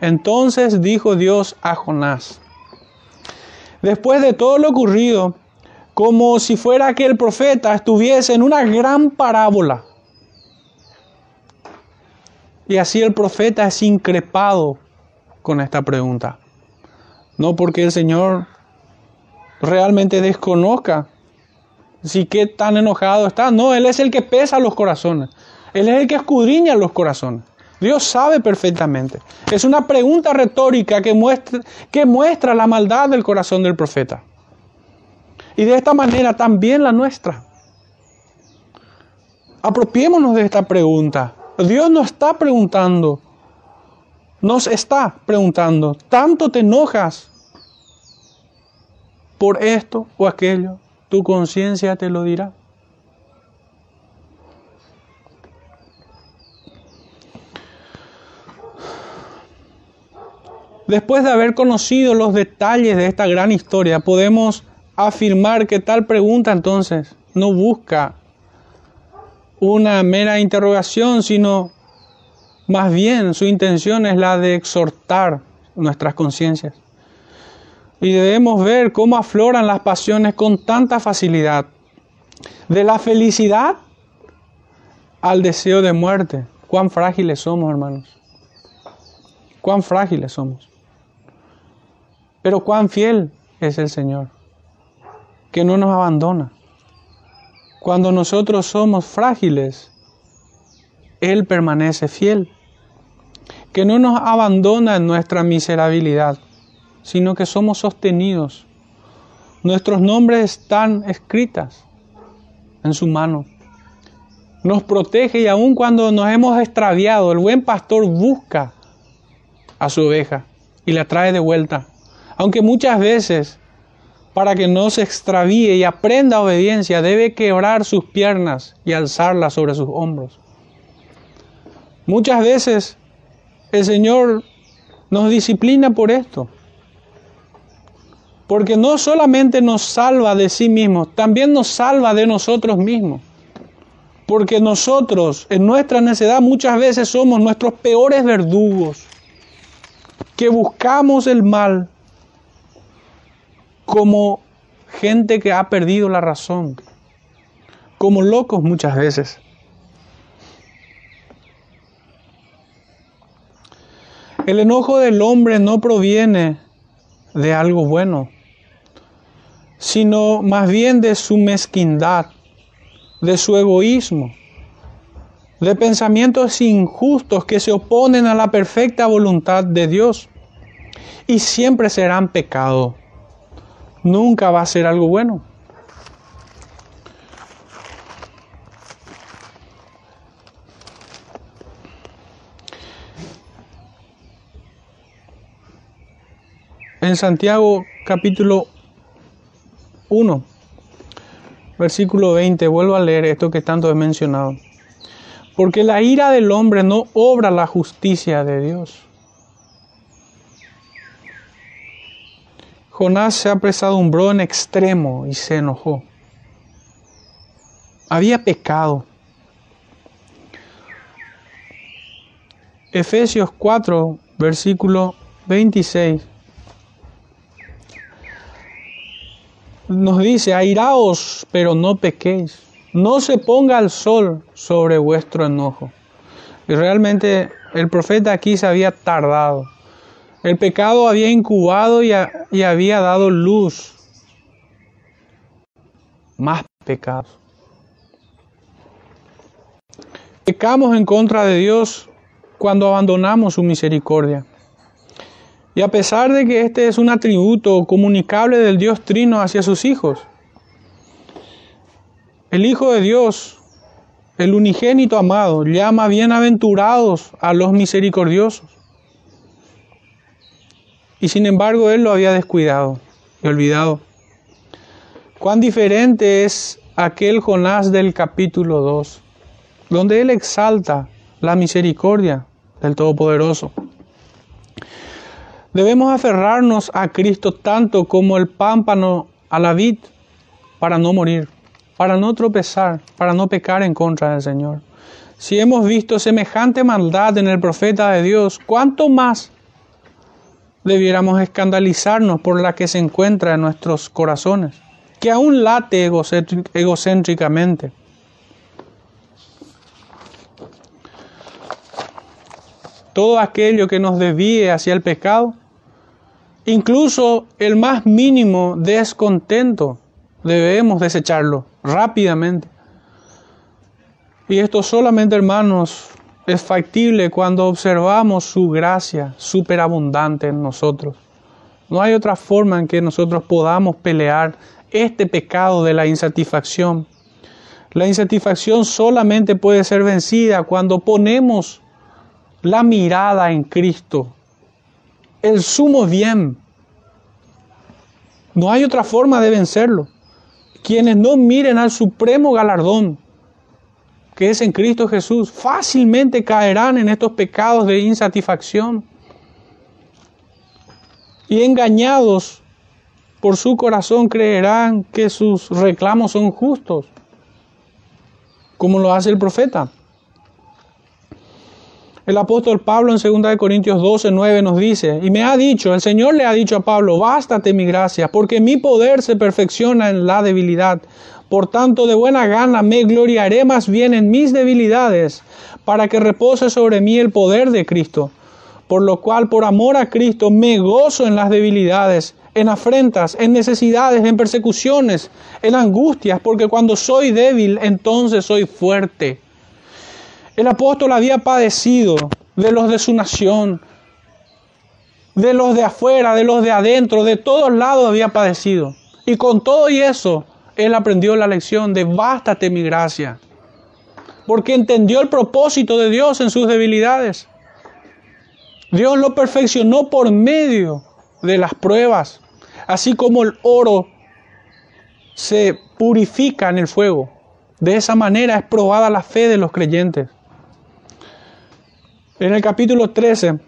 Speaker 1: Entonces dijo Dios a Jonás, después de todo lo ocurrido, como si fuera que el profeta estuviese en una gran parábola. Y así el profeta es increpado con esta pregunta. No porque el Señor realmente desconozca si qué tan enojado está. No, Él es el que pesa los corazones. Él es el que escudriña los corazones. Dios sabe perfectamente. Es una pregunta retórica que muestra, que muestra la maldad del corazón del profeta. Y de esta manera también la nuestra. Apropiémonos de esta pregunta. Dios nos está preguntando, nos está preguntando, ¿tanto te enojas por esto o aquello? Tu conciencia te lo dirá. Después de haber conocido los detalles de esta gran historia, podemos afirmar que tal pregunta entonces no busca una mera interrogación, sino más bien su intención es la de exhortar nuestras conciencias. Y debemos ver cómo afloran las pasiones con tanta facilidad. De la felicidad al deseo de muerte. Cuán frágiles somos, hermanos. Cuán frágiles somos. Pero cuán fiel es el Señor, que no nos abandona. Cuando nosotros somos frágiles, Él permanece fiel, que no nos abandona en nuestra miserabilidad sino que somos sostenidos. Nuestros nombres están escritas en su mano. Nos protege y aun cuando nos hemos extraviado, el buen pastor busca a su oveja y la trae de vuelta. Aunque muchas veces, para que no se extravíe y aprenda obediencia, debe quebrar sus piernas y alzarlas sobre sus hombros. Muchas veces el Señor nos disciplina por esto porque no solamente nos salva de sí mismo, también nos salva de nosotros mismos. Porque nosotros en nuestra necedad muchas veces somos nuestros peores verdugos, que buscamos el mal como gente que ha perdido la razón, como locos muchas veces. El enojo del hombre no proviene de algo bueno, sino más bien de su mezquindad, de su egoísmo, de pensamientos injustos que se oponen a la perfecta voluntad de Dios y siempre serán pecado. Nunca va a ser algo bueno. En Santiago capítulo 1, versículo 20, vuelvo a leer esto que tanto he mencionado. Porque la ira del hombre no obra la justicia de Dios. Jonás se apresadumbró en extremo y se enojó. Había pecado. Efesios 4, versículo 26 nos dice, airaos, pero no pequéis. No se ponga el sol sobre vuestro enojo. Y realmente el profeta aquí se había tardado. El pecado había incubado y, y había dado luz. Más pecados. Pecamos en contra de Dios cuando abandonamos su misericordia. Y a pesar de que este es un atributo comunicable del Dios Trino hacia sus hijos, el Hijo de Dios, el unigénito amado, llama bienaventurados a los misericordiosos. Y sin embargo Él lo había descuidado y olvidado. Cuán diferente es aquel Jonás del capítulo 2, donde Él exalta la misericordia del Todopoderoso. Debemos aferrarnos a Cristo tanto como el pámpano a la vid para no morir, para no tropezar, para no pecar en contra del Señor. Si hemos visto semejante maldad en el profeta de Dios, ¿cuánto más debiéramos escandalizarnos por la que se encuentra en nuestros corazones? que aún late egocéntricamente. Todo aquello que nos desvíe hacia el pecado, incluso el más mínimo descontento, debemos desecharlo rápidamente. Y esto solamente, hermanos, es factible cuando observamos su gracia superabundante en nosotros. No hay otra forma en que nosotros podamos pelear este pecado de la insatisfacción. La insatisfacción solamente puede ser vencida cuando ponemos la mirada en Cristo, el sumo bien. No hay otra forma de vencerlo. Quienes no miren al supremo galardón, que es en Cristo Jesús, fácilmente caerán en estos pecados de insatisfacción y engañados por su corazón creerán que sus reclamos son justos, como lo hace el profeta. El apóstol Pablo en 2 Corintios 12, 9 nos dice, y me ha dicho, el Señor le ha dicho a Pablo, bástate mi gracia, porque mi poder se perfecciona en la debilidad. Por tanto, de buena gana me gloriaré más bien en mis debilidades, para que repose sobre mí el poder de Cristo. Por lo cual, por amor a Cristo, me gozo en las debilidades, en afrentas, en necesidades, en persecuciones, en angustias, porque cuando soy débil, entonces soy fuerte. El apóstol había padecido de los de su nación, de los de afuera, de los de adentro, de todos lados había padecido. Y con todo y eso, él aprendió la lección de bástate mi gracia, porque entendió el propósito de Dios en sus debilidades. Dios lo perfeccionó por medio de las pruebas, así como el oro se purifica en el fuego. De esa manera es probada la fe de los creyentes. En el capítulo 13,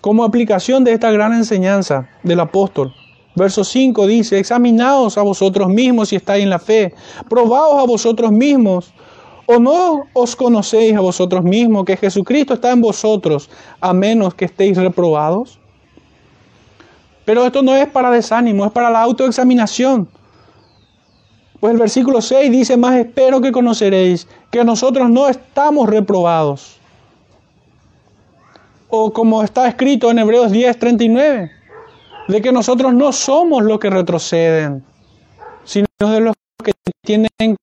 Speaker 1: como aplicación de esta gran enseñanza del apóstol, verso 5 dice, examinaos a vosotros mismos si estáis en la fe, probaos a vosotros mismos ¿O no os conocéis a vosotros mismos que Jesucristo está en vosotros a menos que estéis reprobados? Pero esto no es para desánimo, es para la autoexaminación. Pues el versículo 6 dice, más espero que conoceréis que nosotros no estamos reprobados. O como está escrito en Hebreos 10, 39, de que nosotros no somos los que retroceden, sino de los que tienen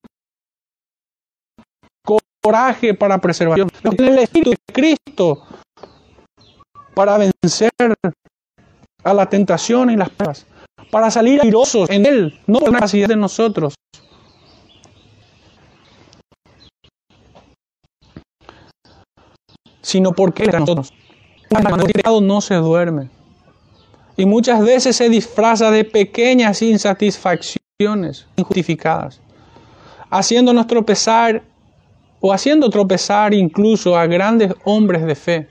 Speaker 1: coraje para preservación, tiene el Espíritu de Cristo para vencer a la tentación y las pruebas, para salir airosos en Él, no por la capacidad de nosotros. sino porque nosotros. El pecado no se duerme. Y muchas veces se disfraza de pequeñas insatisfacciones injustificadas, haciéndonos tropezar o haciendo tropezar incluso a grandes hombres de fe.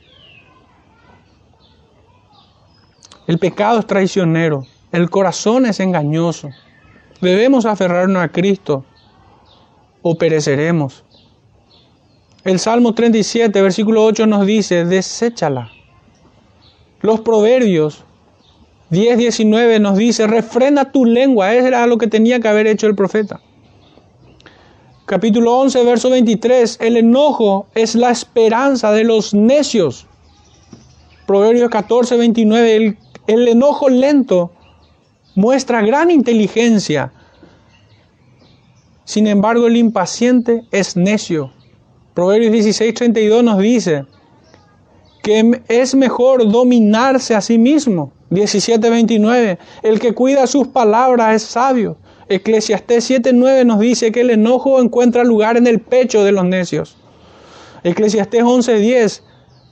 Speaker 1: El pecado es traicionero, el corazón es engañoso. Debemos aferrarnos a Cristo o pereceremos. El Salmo 37, versículo 8 nos dice, deséchala. Los proverbios 10, 19 nos dice, refrena tu lengua. Eso era lo que tenía que haber hecho el profeta capítulo 11, verso 23, el enojo es la esperanza de los necios. Proverbios 14, 29, el, el enojo lento muestra gran inteligencia. Sin embargo, el impaciente es necio. Proverbios 16, 32 nos dice que es mejor dominarse a sí mismo. 17, 29, el que cuida sus palabras es sabio. Eclesiastés 7.9 nos dice que el enojo encuentra lugar en el pecho de los necios. Eclesiastés 11.10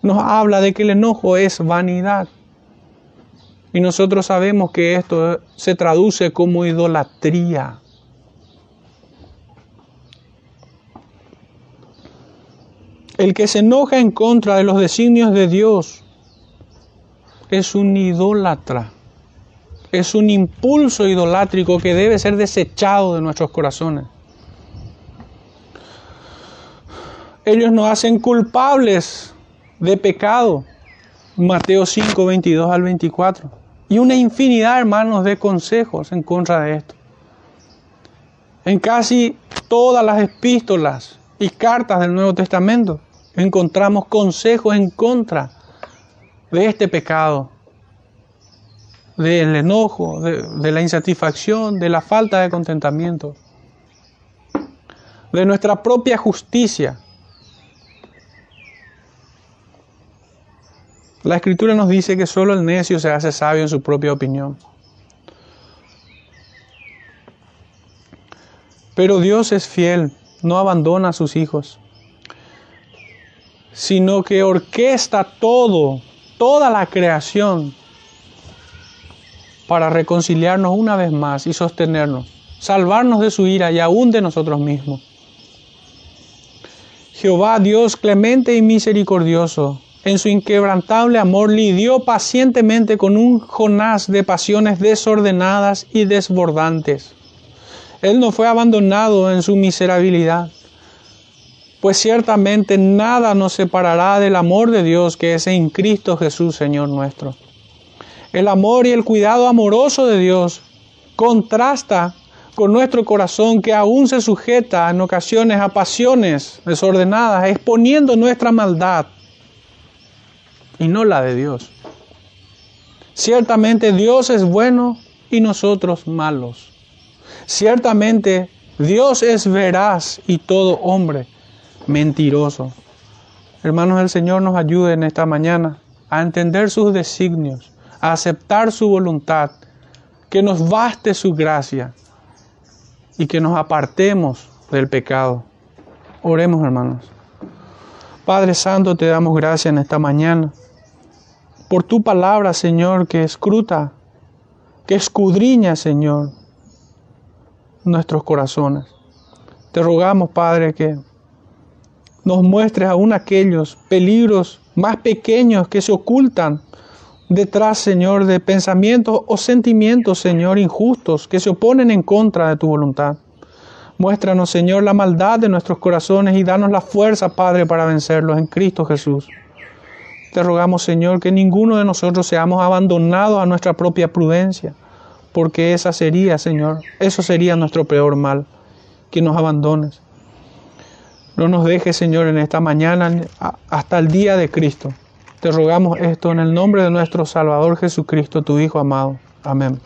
Speaker 1: nos habla de que el enojo es vanidad. Y nosotros sabemos que esto se traduce como idolatría. El que se enoja en contra de los designios de Dios es un idólatra es un impulso idolátrico que debe ser desechado de nuestros corazones. Ellos nos hacen culpables de pecado. Mateo 5, 22 al 24. Y una infinidad, hermanos, de consejos en contra de esto. En casi todas las epístolas y cartas del Nuevo Testamento encontramos consejos en contra de este pecado, del enojo, de, la insatisfacción, de la falta de contentamiento, de nuestra propia justicia. La escritura nos dice que solo el necio se hace sabio en su propia opinión. Pero Dios es fiel, no abandona a sus hijos, sino que orquesta todo, toda la creación para reconciliarnos una vez más y sostenernos, salvarnos de su ira y aún de nosotros mismos. Jehová Dios clemente y misericordioso, en su inquebrantable amor lidió pacientemente con un Jonás de pasiones desordenadas y desbordantes. Él no fue abandonado en su miserabilidad, pues ciertamente nada nos separará del amor de Dios que es en Cristo Jesús, Señor nuestro. El amor y el cuidado amoroso de Dios contrasta con nuestro corazón que aún se sujeta en ocasiones a pasiones desordenadas, exponiendo nuestra maldad y no la de Dios. Ciertamente Dios es bueno y nosotros malos. Ciertamente Dios es veraz y todo hombre mentiroso. Hermanos, el Señor nos ayude en esta mañana a entender sus designios, a aceptar su voluntad, que nos baste su gracia y que nos apartemos del pecado. Oremos, hermanos. Padre Santo, te damos gracias en esta mañana por tu palabra, Señor, que escruta, que escudriña, Señor, nuestros corazones. Te rogamos, Padre, que nos muestres aún aquellos peligros más pequeños que se ocultan detrás, Señor, de pensamientos o sentimientos, Señor, injustos que se oponen en contra de tu voluntad. Muéstranos, Señor, la maldad de nuestros corazones y danos la fuerza, Padre, para vencerlos en Cristo Jesús. Te rogamos, Señor, que ninguno de nosotros seamos abandonados a nuestra propia prudencia, porque esa sería, Señor, eso sería nuestro peor mal, que nos abandones. No nos dejes, Señor, en esta mañana hasta el día de Cristo. Te rogamos esto en el nombre de nuestro Salvador Jesucristo, tu Hijo amado. Amén.